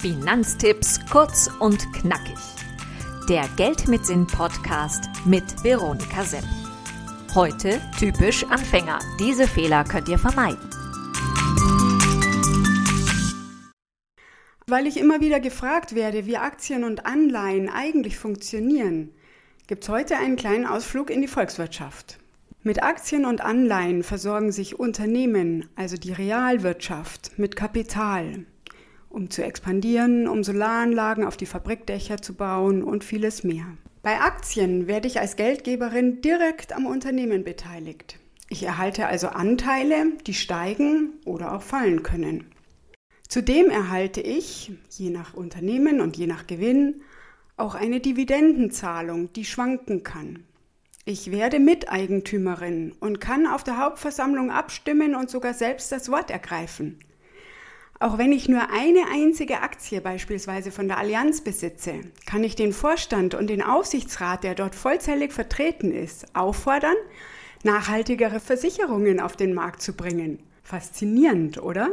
Finanztipps kurz und knackig. Der Geld mit Sinn Podcast mit Veronika Sepp. Heute typisch Anfänger. Diese Fehler könnt ihr vermeiden. Weil ich immer wieder gefragt werde, wie Aktien und Anleihen eigentlich funktionieren, gibt es heute einen kleinen Ausflug in die Volkswirtschaft. Mit Aktien und Anleihen versorgen sich Unternehmen, also die Realwirtschaft, mit Kapital, um zu expandieren, um Solaranlagen auf die Fabrikdächer zu bauen und vieles mehr. Bei Aktien werde ich als Geldgeberin direkt am Unternehmen beteiligt. Ich erhalte also Anteile, die steigen oder auch fallen können. Zudem erhalte ich, je nach Unternehmen und je nach Gewinn, auch eine Dividendenzahlung, die schwanken kann. Ich werde Miteigentümerin und kann auf der Hauptversammlung abstimmen und sogar selbst das Wort ergreifen. Auch wenn ich nur eine einzige Aktie beispielsweise von der Allianz besitze, kann ich den Vorstand und den Aufsichtsrat, der dort vollzählig vertreten ist, auffordern, nachhaltigere Versicherungen auf den Markt zu bringen. Faszinierend, oder?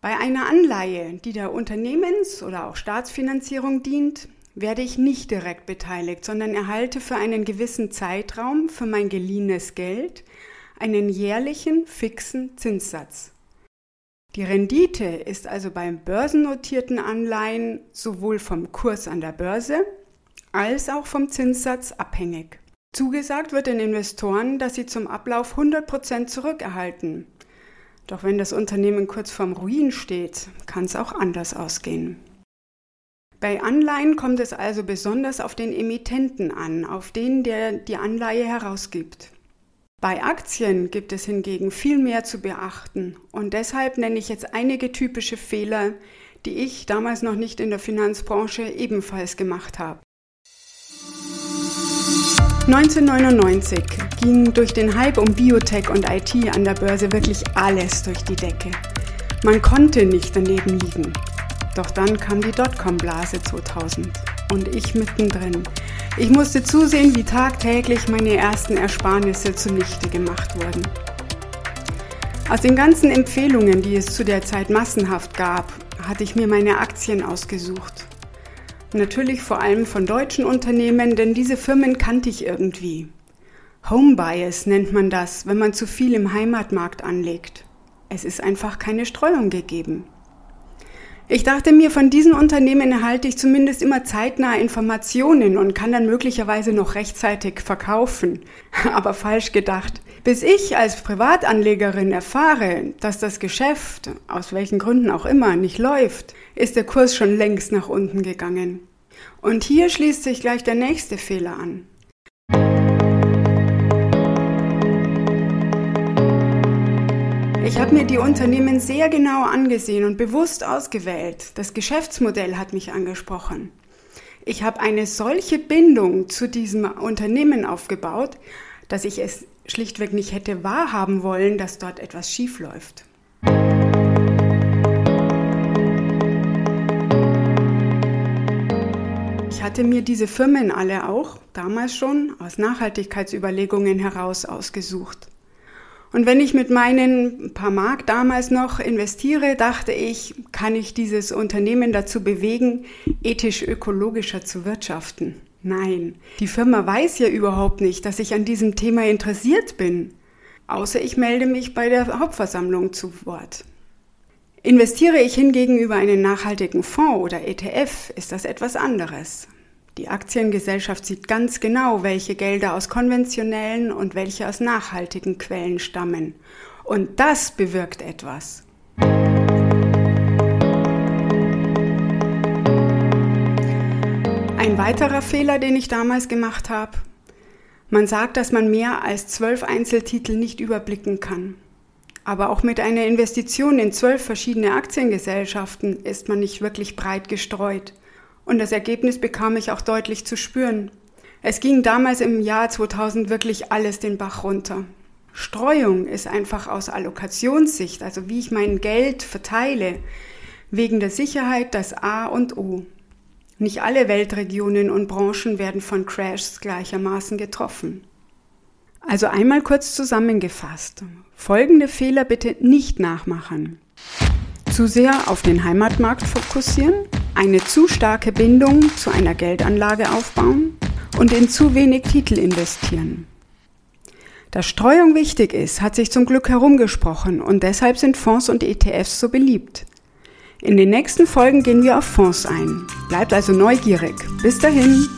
Bei einer Anleihe, die der Unternehmens- oder auch Staatsfinanzierung dient, werde ich nicht direkt beteiligt, sondern erhalte für einen gewissen Zeitraum für mein geliehenes Geld einen jährlichen fixen Zinssatz. Die Rendite ist also beim börsennotierten Anleihen sowohl vom Kurs an der Börse als auch vom Zinssatz abhängig. Zugesagt wird den Investoren, dass sie zum Ablauf 100% zurückerhalten. Doch wenn das Unternehmen kurz vorm Ruin steht, kann es auch anders ausgehen. Bei Anleihen kommt es also besonders auf den Emittenten an, auf den, der die Anleihe herausgibt. Bei Aktien gibt es hingegen viel mehr zu beachten und deshalb nenne ich jetzt einige typische Fehler, die ich damals noch nicht in der Finanzbranche ebenfalls gemacht habe. 1999 ging durch den Hype um Biotech und IT an der Börse wirklich alles durch die Decke. Man konnte nicht daneben liegen. Doch dann kam die Dotcom-Blase 2000 und ich mittendrin. Ich musste zusehen, wie tagtäglich meine ersten Ersparnisse zunichte gemacht wurden. Aus den ganzen Empfehlungen, die es zu der Zeit massenhaft gab, hatte ich mir meine Aktien ausgesucht. Natürlich vor allem von deutschen Unternehmen, denn diese Firmen kannte ich irgendwie. Home Bias nennt man das, wenn man zu viel im Heimatmarkt anlegt. Es ist einfach keine Streuung gegeben. Ich dachte mir, von diesen Unternehmen erhalte ich zumindest immer zeitnah Informationen und kann dann möglicherweise noch rechtzeitig verkaufen. Aber falsch gedacht. Bis ich als Privatanlegerin erfahre, dass das Geschäft, aus welchen Gründen auch immer, nicht läuft, ist der Kurs schon längst nach unten gegangen. Und hier schließt sich gleich der nächste Fehler an. Ich habe mir die Unternehmen sehr genau angesehen und bewusst ausgewählt. Das Geschäftsmodell hat mich angesprochen. Ich habe eine solche Bindung zu diesem Unternehmen aufgebaut, dass ich es schlichtweg nicht hätte wahrhaben wollen, dass dort etwas schief läuft. Ich hatte mir diese Firmen alle auch damals schon aus Nachhaltigkeitsüberlegungen heraus ausgesucht. Und wenn ich mit meinen paar Mark damals noch investiere, dachte ich, kann ich dieses Unternehmen dazu bewegen, ethisch-ökologischer zu wirtschaften. Nein, die Firma weiß ja überhaupt nicht, dass ich an diesem Thema interessiert bin. Außer ich melde mich bei der Hauptversammlung zu Wort. Investiere ich hingegen über einen nachhaltigen Fonds oder ETF, ist das etwas anderes. Die Aktiengesellschaft sieht ganz genau, welche Gelder aus konventionellen und welche aus nachhaltigen Quellen stammen. Und das bewirkt etwas. Ein weiterer Fehler, den ich damals gemacht habe, man sagt, dass man mehr als zwölf Einzeltitel nicht überblicken kann. Aber auch mit einer Investition in zwölf verschiedene Aktiengesellschaften ist man nicht wirklich breit gestreut. Und das Ergebnis bekam ich auch deutlich zu spüren. Es ging damals im Jahr 2000 wirklich alles den Bach runter. Streuung ist einfach aus Allokationssicht, also wie ich mein Geld verteile, wegen der Sicherheit das A und O. Nicht alle Weltregionen und Branchen werden von Crashs gleichermaßen getroffen. Also einmal kurz zusammengefasst. Folgende Fehler bitte nicht nachmachen. Zu sehr auf den Heimatmarkt fokussieren, eine zu starke Bindung zu einer Geldanlage aufbauen und in zu wenig Titel investieren. Dass Streuung wichtig ist, hat sich zum Glück herumgesprochen und deshalb sind Fonds und ETFs so beliebt. In den nächsten Folgen gehen wir auf Fonds ein. Bleibt also neugierig. Bis dahin.